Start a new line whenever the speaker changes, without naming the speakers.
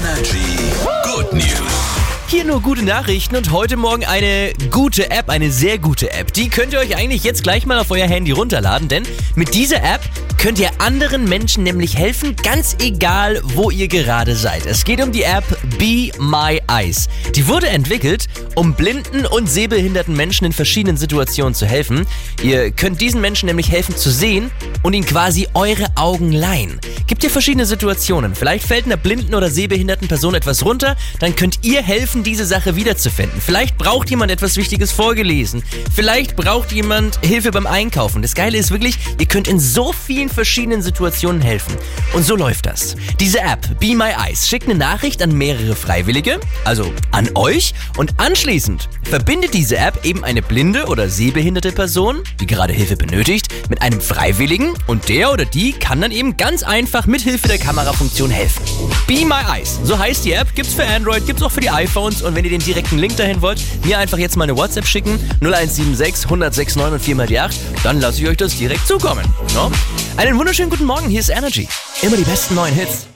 Energy Good News.
Hier nur gute Nachrichten und heute Morgen eine gute App, eine sehr gute App. Die könnt ihr euch eigentlich jetzt gleich mal auf euer Handy runterladen, denn mit dieser App könnt ihr anderen Menschen nämlich helfen, ganz egal, wo ihr gerade seid. Es geht um die App Be My Eyes. Die wurde entwickelt, um blinden und sehbehinderten Menschen in verschiedenen Situationen zu helfen. Ihr könnt diesen Menschen nämlich helfen zu sehen und ihnen quasi eure Augen leihen. Gibt ihr verschiedene Situationen. Vielleicht fällt einer blinden oder sehbehinderten Person etwas runter, dann könnt ihr helfen, diese Sache wiederzufinden. Vielleicht braucht jemand etwas Wichtiges vorgelesen. Vielleicht braucht jemand Hilfe beim Einkaufen. Das Geile ist wirklich, ihr könnt in so vielen verschiedenen Situationen helfen. Und so läuft das. Diese App, Be My Eyes, schickt eine Nachricht an mehrere Freiwillige, also an euch, und anschließend verbindet diese App eben eine blinde oder sehbehinderte Person, die gerade Hilfe benötigt, mit einem Freiwilligen und der oder die kann dann eben ganz einfach mit Hilfe der Kamerafunktion helfen. Be My Eyes, so heißt die App, gibt's für Android, gibt's auch für die iPhones und wenn ihr den direkten Link dahin wollt, mir einfach jetzt mal eine WhatsApp schicken, 0176 106 9 und 4 mal die 8, dann lasse ich euch das direkt zukommen. No? Einen wunderschönen guten Morgen, hier ist Energy. Immer die besten neuen Hits.